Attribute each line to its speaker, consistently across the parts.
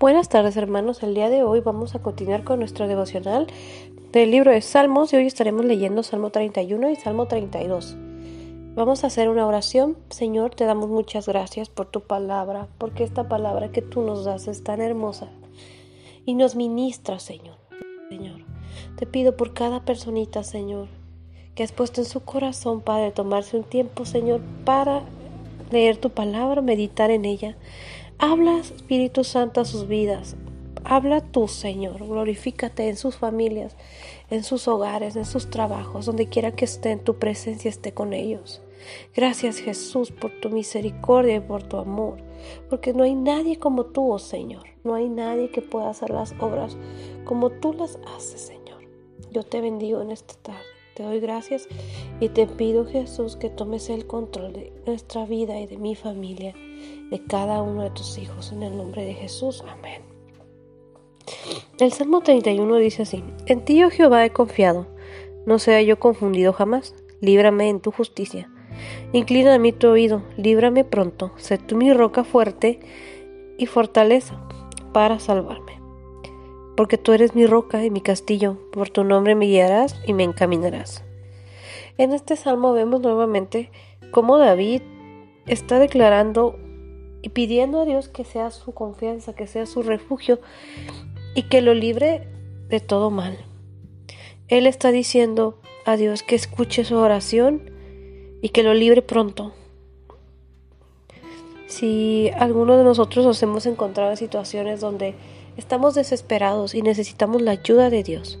Speaker 1: Buenas tardes hermanos, el día de hoy vamos a continuar con nuestro devocional del libro de Salmos y hoy estaremos leyendo Salmo 31 y Salmo 32. Vamos a hacer una oración. Señor, te damos muchas gracias por tu palabra, porque esta palabra que tú nos das es tan hermosa y nos ministra, Señor. Señor, te pido por cada personita, Señor, que has puesto en su corazón, Padre, tomarse un tiempo, Señor, para leer tu palabra, meditar en ella Habla, Espíritu Santo, a sus vidas. Habla tú, Señor. Glorifícate en sus familias, en sus hogares, en sus trabajos, donde quiera que esté en tu presencia, esté con ellos. Gracias, Jesús, por tu misericordia y por tu amor, porque no hay nadie como tú, oh Señor. No hay nadie que pueda hacer las obras como tú las haces, Señor. Yo te bendigo en esta tarde. Te doy gracias y te pido, Jesús, que tomes el control de nuestra vida y de mi familia de cada uno de tus hijos. En el nombre de Jesús. Amén. El Salmo 31 dice así, En ti, oh Jehová, he confiado, no sea yo confundido jamás, líbrame en tu justicia. Inclina a mí tu oído, líbrame pronto, sé tú mi roca fuerte y fortaleza para salvarme. Porque tú eres mi roca y mi castillo, por tu nombre me guiarás y me encaminarás. En este salmo vemos nuevamente cómo David está declarando y pidiendo a Dios que sea su confianza, que sea su refugio y que lo libre de todo mal. Él está diciendo a Dios que escuche su oración y que lo libre pronto. Si alguno de nosotros nos hemos encontrado en situaciones donde estamos desesperados y necesitamos la ayuda de Dios,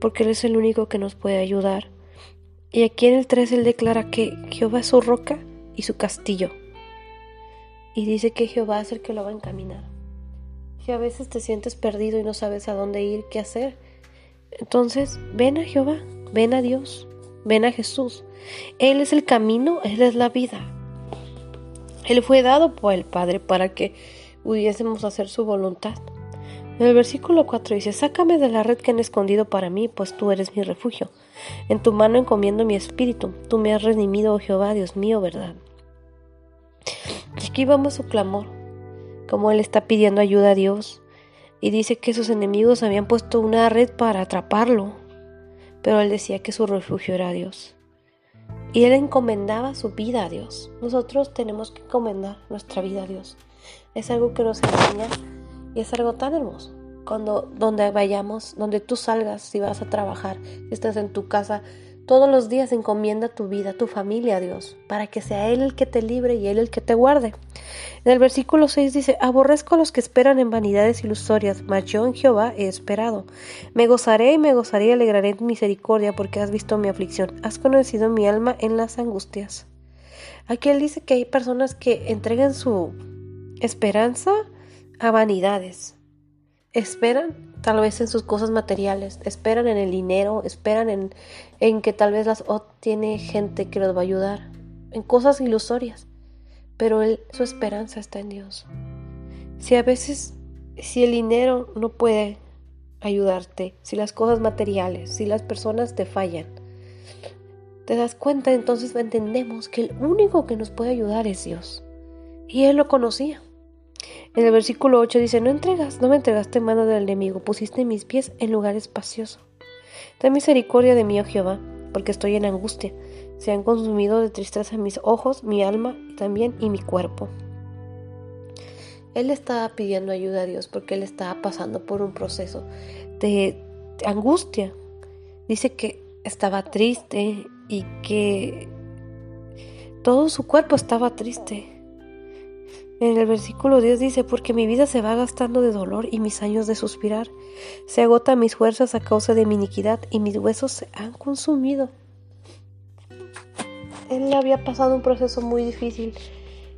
Speaker 1: porque Él es el único que nos puede ayudar. Y aquí en el 3 Él declara que Jehová es su roca y su castillo y dice que Jehová es el que lo va a encaminar. Si a veces te sientes perdido y no sabes a dónde ir, qué hacer, entonces ven a Jehová, ven a Dios, ven a Jesús. Él es el camino, Él es la vida. Él fue dado por el Padre para que pudiésemos hacer su voluntad. En el versículo 4 dice, Sácame de la red que han escondido para mí, pues tú eres mi refugio. En tu mano encomiendo mi espíritu. Tú me has redimido, oh Jehová, Dios mío, verdad. Y aquí vamos su clamor, como él está pidiendo ayuda a Dios. Y dice que sus enemigos habían puesto una red para atraparlo, pero él decía que su refugio era Dios. Y él encomendaba su vida a Dios. Nosotros tenemos que encomendar nuestra vida a Dios. Es algo que nos enseña y es algo tan hermoso. Cuando donde vayamos, donde tú salgas, si vas a trabajar, si estás en tu casa, todos los días encomienda tu vida, tu familia a Dios, para que sea Él el que te libre y Él el que te guarde. En el versículo 6 dice, aborrezco a los que esperan en vanidades ilusorias, mas yo en Jehová he esperado. Me gozaré y me gozaré y alegraré en misericordia, porque has visto mi aflicción, has conocido mi alma en las angustias. Aquí Él dice que hay personas que entregan su esperanza a vanidades. Esperan tal vez en sus cosas materiales, esperan en el dinero, esperan en, en que tal vez las tiene gente que los va a ayudar, en cosas ilusorias, pero él, su esperanza está en Dios. Si a veces, si el dinero no puede ayudarte, si las cosas materiales, si las personas te fallan, te das cuenta, entonces entendemos que el único que nos puede ayudar es Dios. Y él lo conocía. En el versículo 8 dice, no entregas, no me entregaste en mano del enemigo, pusiste mis pies en lugar espacioso. Ten misericordia de mí, oh Jehová, porque estoy en angustia. Se han consumido de tristeza mis ojos, mi alma también y mi cuerpo. Él estaba pidiendo ayuda a Dios porque él estaba pasando por un proceso de angustia. Dice que estaba triste y que todo su cuerpo estaba triste. En el versículo 10 dice, porque mi vida se va gastando de dolor y mis años de suspirar. Se agotan mis fuerzas a causa de mi iniquidad y mis huesos se han consumido. Él había pasado un proceso muy difícil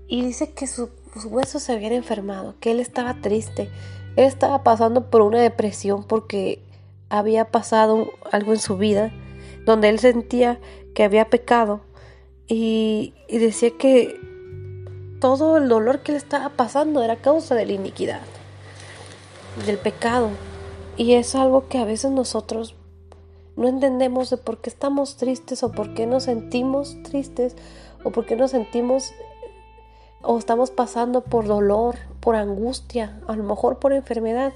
Speaker 1: y dice que sus huesos se habían enfermado, que él estaba triste. Él estaba pasando por una depresión porque había pasado algo en su vida donde él sentía que había pecado y, y decía que todo el dolor que le estaba pasando era causa de la iniquidad, del pecado. Y es algo que a veces nosotros no entendemos de por qué estamos tristes o por qué nos sentimos tristes o por qué nos sentimos o estamos pasando por dolor, por angustia, a lo mejor por enfermedad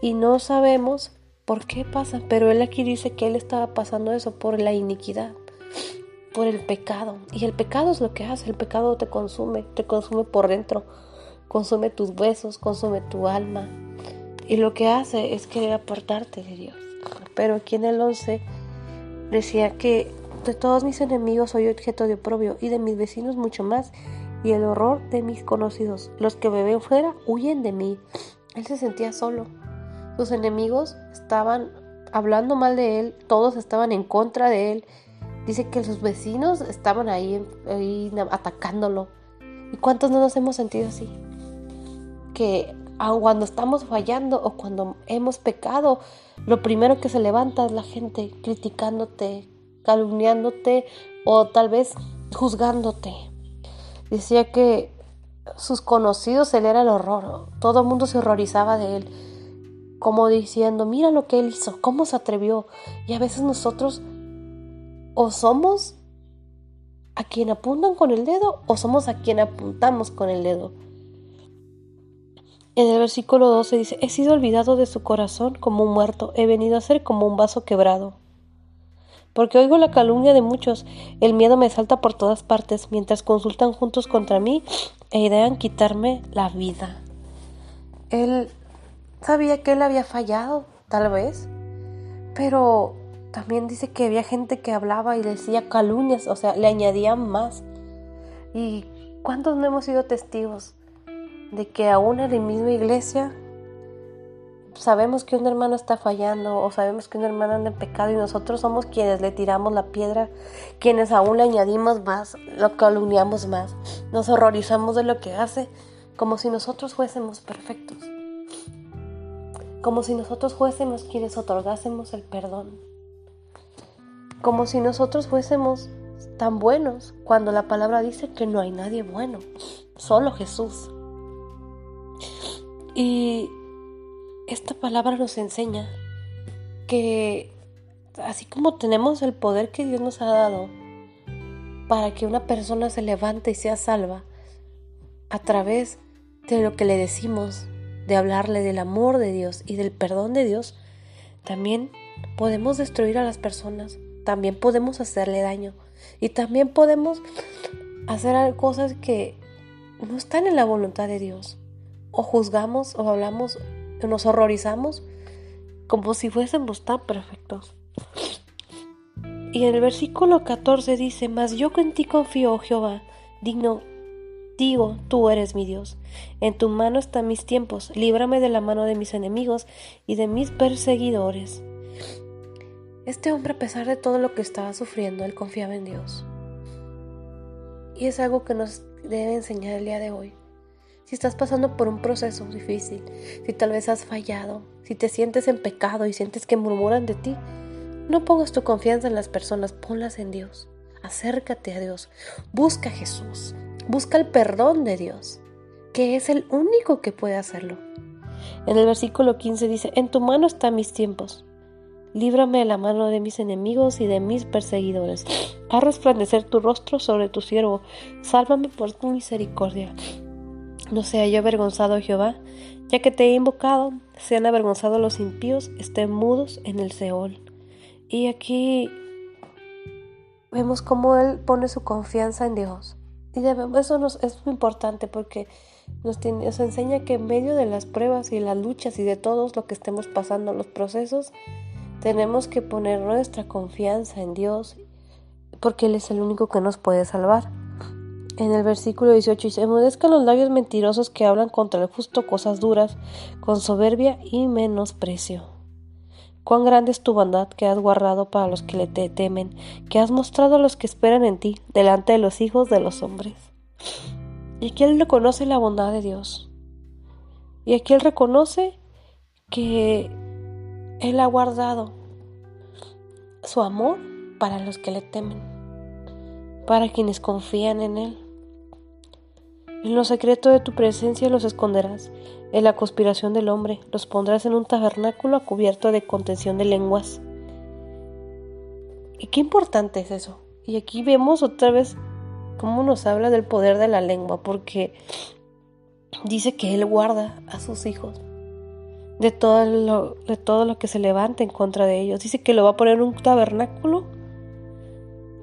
Speaker 1: y no sabemos por qué pasa, pero él aquí dice que él estaba pasando eso por la iniquidad, por el pecado. Y el pecado es lo que hace, el pecado te consume, te consume por dentro, consume tus huesos, consume tu alma. Y lo que hace es querer apartarte de Dios. Pero aquí en el 11 decía que de todos mis enemigos soy objeto de oprobio y de mis vecinos mucho más y el horror de mis conocidos. Los que me ven fuera huyen de mí. Él se sentía solo. Sus enemigos estaban hablando mal de él, todos estaban en contra de él. Dice que sus vecinos estaban ahí, ahí atacándolo. ¿Y cuántos no nos hemos sentido así? Que cuando estamos fallando o cuando hemos pecado, lo primero que se levanta es la gente criticándote, calumniándote o tal vez juzgándote. Decía que sus conocidos él era el horror, todo el mundo se horrorizaba de él, como diciendo, mira lo que él hizo, cómo se atrevió. Y a veces nosotros o somos a quien apuntan con el dedo o somos a quien apuntamos con el dedo. En el versículo 12 dice, he sido olvidado de su corazón como un muerto, he venido a ser como un vaso quebrado porque oigo la calumnia de muchos, el miedo me salta por todas partes, mientras consultan juntos contra mí e idean quitarme la vida. Él sabía que él había fallado, tal vez, pero también dice que había gente que hablaba y decía calumnias, o sea, le añadían más. ¿Y cuántos no hemos sido testigos de que aún en la misma iglesia sabemos que un hermano está fallando o sabemos que un hermano anda en pecado y nosotros somos quienes le tiramos la piedra, quienes aún le añadimos más, lo calumniamos más, nos horrorizamos de lo que hace, como si nosotros fuésemos perfectos, como si nosotros fuésemos quienes otorgásemos el perdón, como si nosotros fuésemos tan buenos cuando la palabra dice que no hay nadie bueno, solo Jesús. Y esta palabra nos enseña que así como tenemos el poder que Dios nos ha dado para que una persona se levante y sea salva a través de lo que le decimos, de hablarle del amor de Dios y del perdón de Dios, también podemos destruir a las personas, también podemos hacerle daño y también podemos hacer cosas que no están en la voluntad de Dios. O juzgamos o hablamos que nos horrorizamos como si fuésemos tan perfectos. Y en el versículo 14 dice, Mas yo en ti confío, oh Jehová, digno, digo, tú eres mi Dios. En tu mano están mis tiempos, líbrame de la mano de mis enemigos y de mis perseguidores. Este hombre, a pesar de todo lo que estaba sufriendo, él confiaba en Dios. Y es algo que nos debe enseñar el día de hoy. Si estás pasando por un proceso difícil, si tal vez has fallado, si te sientes en pecado y sientes que murmuran de ti, no pongas tu confianza en las personas, ponlas en Dios. Acércate a Dios, busca a Jesús, busca el perdón de Dios, que es el único que puede hacerlo. En el versículo 15 dice, en tu mano están mis tiempos. Líbrame de la mano de mis enemigos y de mis perseguidores. Haz resplandecer tu rostro sobre tu siervo. Sálvame por tu misericordia. No sea yo avergonzado, Jehová, ya que te he invocado, sean avergonzados los impíos, estén mudos en el Seol. Y aquí vemos cómo Él pone su confianza en Dios. Y eso nos, es muy importante porque nos, nos enseña que en medio de las pruebas y las luchas y de todos lo que estemos pasando, los procesos, tenemos que poner nuestra confianza en Dios porque Él es el único que nos puede salvar. En el versículo 18 dice, emudezcan los labios mentirosos que hablan contra el justo cosas duras, con soberbia y menosprecio. Cuán grande es tu bondad que has guardado para los que le te temen, que has mostrado a los que esperan en ti, delante de los hijos de los hombres. Y aquí él reconoce la bondad de Dios. Y aquí él reconoce que él ha guardado su amor para los que le temen, para quienes confían en él. En lo secreto de tu presencia los esconderás. En la conspiración del hombre los pondrás en un tabernáculo cubierto de contención de lenguas. Y qué importante es eso. Y aquí vemos otra vez cómo nos habla del poder de la lengua, porque dice que Él guarda a sus hijos de todo lo, de todo lo que se levanta en contra de ellos. Dice que lo va a poner un tabernáculo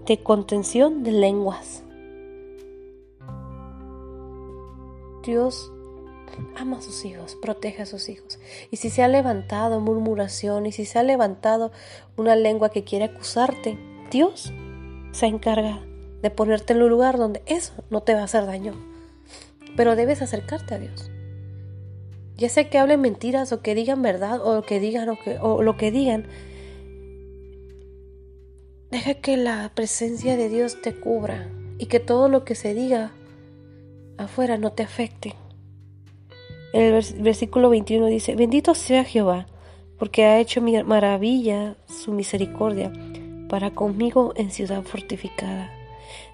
Speaker 1: de contención de lenguas. Dios ama a sus hijos, protege a sus hijos. Y si se ha levantado murmuración y si se ha levantado una lengua que quiere acusarte, Dios se encarga de ponerte en un lugar donde eso no te va a hacer daño. Pero debes acercarte a Dios. Ya sea que hablen mentiras o que digan verdad o que digan o, lo que digan, deja que la presencia de Dios te cubra y que todo lo que se diga afuera no te afecte. El versículo 21 dice, bendito sea Jehová, porque ha hecho maravilla su misericordia para conmigo en ciudad fortificada.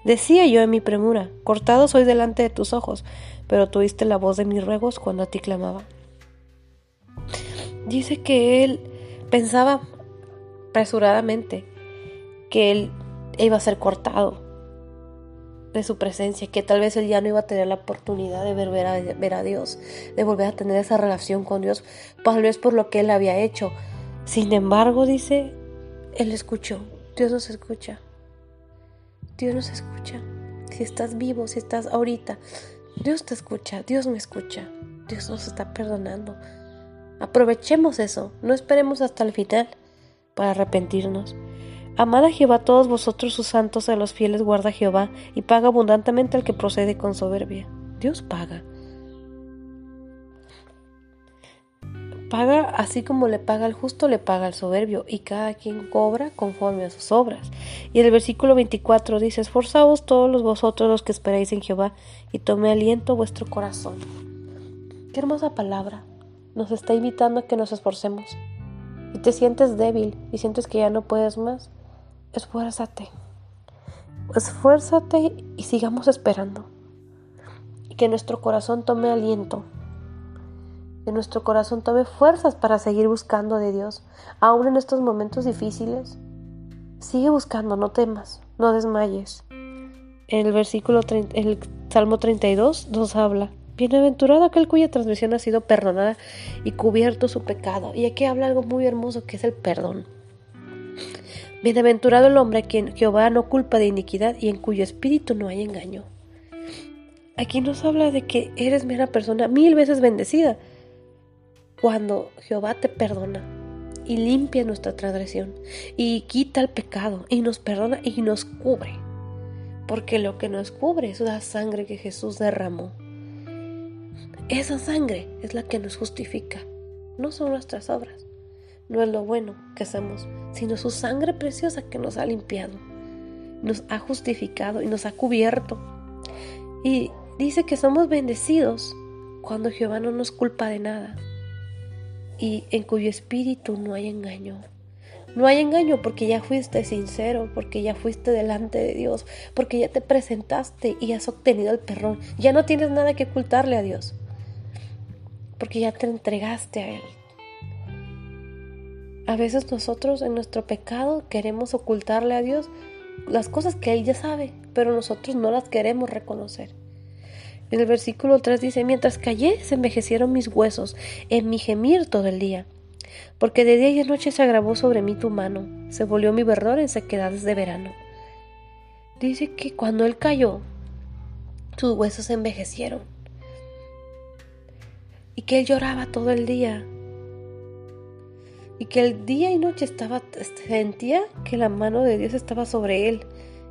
Speaker 1: Decía yo en mi premura, cortado soy delante de tus ojos, pero tú oíste la voz de mis ruegos cuando a ti clamaba. Dice que él pensaba apresuradamente que él iba a ser cortado de su presencia, que tal vez él ya no iba a tener la oportunidad de ver, a, ver a Dios, de volver a tener esa relación con Dios, tal vez por lo que él había hecho. Sin embargo, dice, él escuchó, Dios nos escucha, Dios nos escucha. Si estás vivo, si estás ahorita, Dios te escucha, Dios me escucha, Dios nos está perdonando. Aprovechemos eso, no esperemos hasta el final para arrepentirnos. Amad a Jehová todos vosotros sus santos, a los fieles guarda Jehová, y paga abundantemente al que procede con soberbia. Dios paga. Paga así como le paga al justo, le paga al soberbio, y cada quien cobra conforme a sus obras. Y el versículo 24 dice, Esforzaos todos vosotros los que esperáis en Jehová, y tome aliento vuestro corazón. Qué hermosa palabra. Nos está invitando a que nos esforcemos. Y te sientes débil y sientes que ya no puedes más, esfuérzate. Esfuérzate y sigamos esperando. Y que nuestro corazón tome aliento. Que nuestro corazón tome fuerzas para seguir buscando de Dios, aún en estos momentos difíciles. Sigue buscando, no temas, no desmayes. El versículo, el Salmo 32 nos habla. Bienaventurado aquel cuya transmisión ha sido perdonada y cubierto su pecado. Y aquí habla algo muy hermoso que es el perdón. Bienaventurado el hombre a quien Jehová no culpa de iniquidad y en cuyo espíritu no hay engaño. Aquí nos habla de que eres una persona mil veces bendecida cuando Jehová te perdona y limpia nuestra transgresión y quita el pecado y nos perdona y nos cubre. Porque lo que nos cubre es la sangre que Jesús derramó. Esa sangre es la que nos justifica, no son nuestras obras no es lo bueno que hacemos, sino su sangre preciosa que nos ha limpiado, nos ha justificado y nos ha cubierto. Y dice que somos bendecidos cuando Jehová no nos culpa de nada y en cuyo espíritu no hay engaño. No hay engaño porque ya fuiste sincero, porque ya fuiste delante de Dios, porque ya te presentaste y has obtenido el perdón. Ya no tienes nada que ocultarle a Dios, porque ya te entregaste a Él. A veces nosotros en nuestro pecado queremos ocultarle a Dios las cosas que Él ya sabe, pero nosotros no las queremos reconocer. En el versículo 3 dice, mientras callé se envejecieron mis huesos en mi gemir todo el día, porque de día y de noche se agravó sobre mí tu mano, se volvió mi verdor en sequedades de verano. Dice que cuando Él cayó, sus huesos se envejecieron. Y que Él lloraba todo el día. Y que el día y noche estaba, sentía que la mano de Dios estaba sobre él,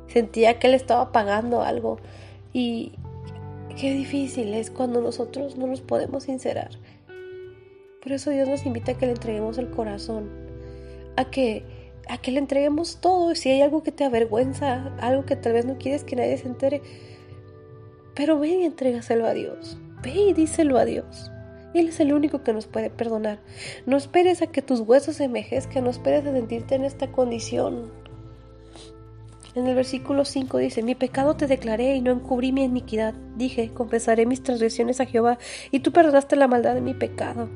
Speaker 1: sentía que él estaba pagando algo. Y qué difícil es cuando nosotros no nos podemos sincerar. Por eso Dios nos invita a que le entreguemos el corazón, a que a que le entreguemos todo, si hay algo que te avergüenza, algo que tal vez no quieres que nadie se entere, pero ve y entrégaselo a Dios, ve y díselo a Dios. Él es el único que nos puede perdonar. No esperes a que tus huesos se envejezcan, no esperes a sentirte en esta condición. En el versículo 5 dice, mi pecado te declaré y no encubrí mi iniquidad. Dije, confesaré mis transgresiones a Jehová y tú perdonaste la maldad de mi pecado.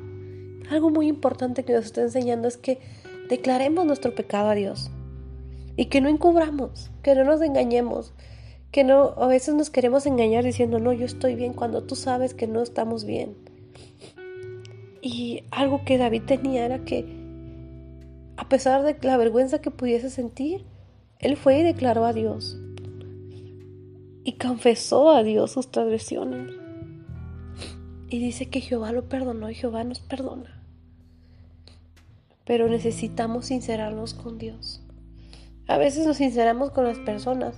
Speaker 1: Algo muy importante que nos está enseñando es que declaremos nuestro pecado a Dios y que no encubramos, que no nos engañemos, que no, a veces nos queremos engañar diciendo, no, yo estoy bien, cuando tú sabes que no estamos bien. Y algo que David tenía era que, a pesar de la vergüenza que pudiese sentir, él fue y declaró a Dios. Y confesó a Dios sus transgresiones. Y dice que Jehová lo perdonó y Jehová nos perdona. Pero necesitamos sincerarnos con Dios. A veces nos sinceramos con las personas,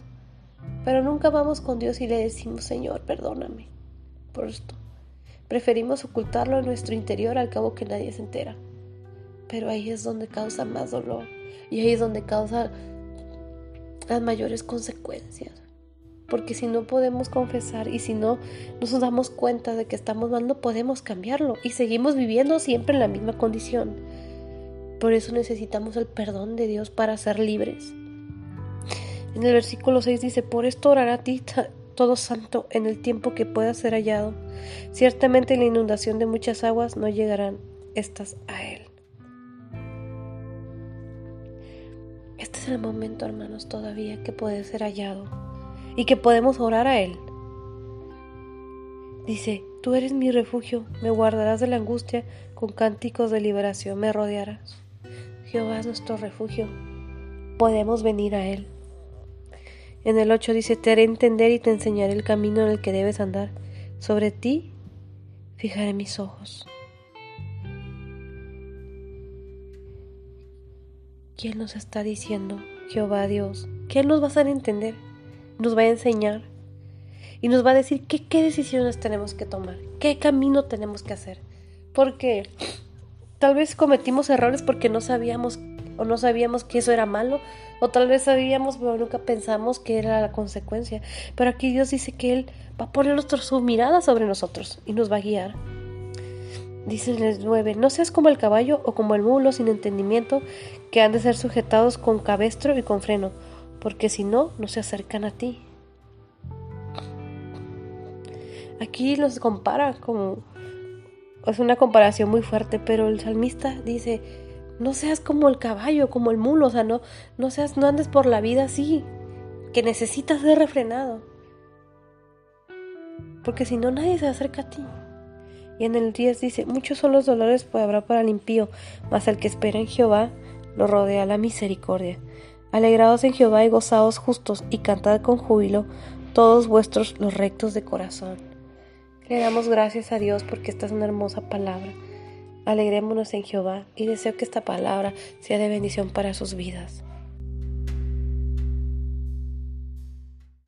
Speaker 1: pero nunca vamos con Dios y le decimos, Señor, perdóname por esto. Preferimos ocultarlo en nuestro interior al cabo que nadie se entera. Pero ahí es donde causa más dolor y ahí es donde causa las mayores consecuencias. Porque si no podemos confesar y si no nos damos cuenta de que estamos mal, no podemos cambiarlo y seguimos viviendo siempre en la misma condición. Por eso necesitamos el perdón de Dios para ser libres. En el versículo 6 dice, por esto orará a ti todo santo en el tiempo que pueda ser hallado. Ciertamente la inundación de muchas aguas no llegarán estas a él. Es el momento, hermanos, todavía que puede ser hallado y que podemos orar a él. Dice, tú eres mi refugio, me guardarás de la angustia, con cánticos de liberación me rodearás. Jehová es nuestro refugio, podemos venir a él. En el 8 dice, te haré entender y te enseñaré el camino en el que debes andar. Sobre ti fijaré mis ojos. ¿Quién nos está diciendo? Jehová Dios. ¿Quién nos va a hacer entender? Nos va a enseñar. Y nos va a decir qué, qué decisiones tenemos que tomar, qué camino tenemos que hacer. Porque tal vez cometimos errores porque no sabíamos o no sabíamos que eso era malo, o tal vez sabíamos, pero nunca pensamos que era la consecuencia. Pero aquí Dios dice que Él va a poner su mirada sobre nosotros y nos va a guiar. Dice el 9, no seas como el caballo o como el mulo sin entendimiento, que han de ser sujetados con cabestro y con freno, porque si no, no se acercan a ti. Aquí los compara como... Es una comparación muy fuerte, pero el salmista dice, no seas como el caballo, como el mulo, o sea, no, no seas, no andes por la vida así, que necesitas ser refrenado. Porque si no, nadie se acerca a ti. Y en el 10 dice, muchos son los dolores que habrá para el impío, mas el que espera en Jehová lo rodea la misericordia. Alegrados en Jehová y gozados justos, y cantad con júbilo todos vuestros los rectos de corazón. Le damos gracias a Dios porque esta es una hermosa palabra. Alegrémonos en Jehová y deseo que esta palabra sea de bendición para sus vidas.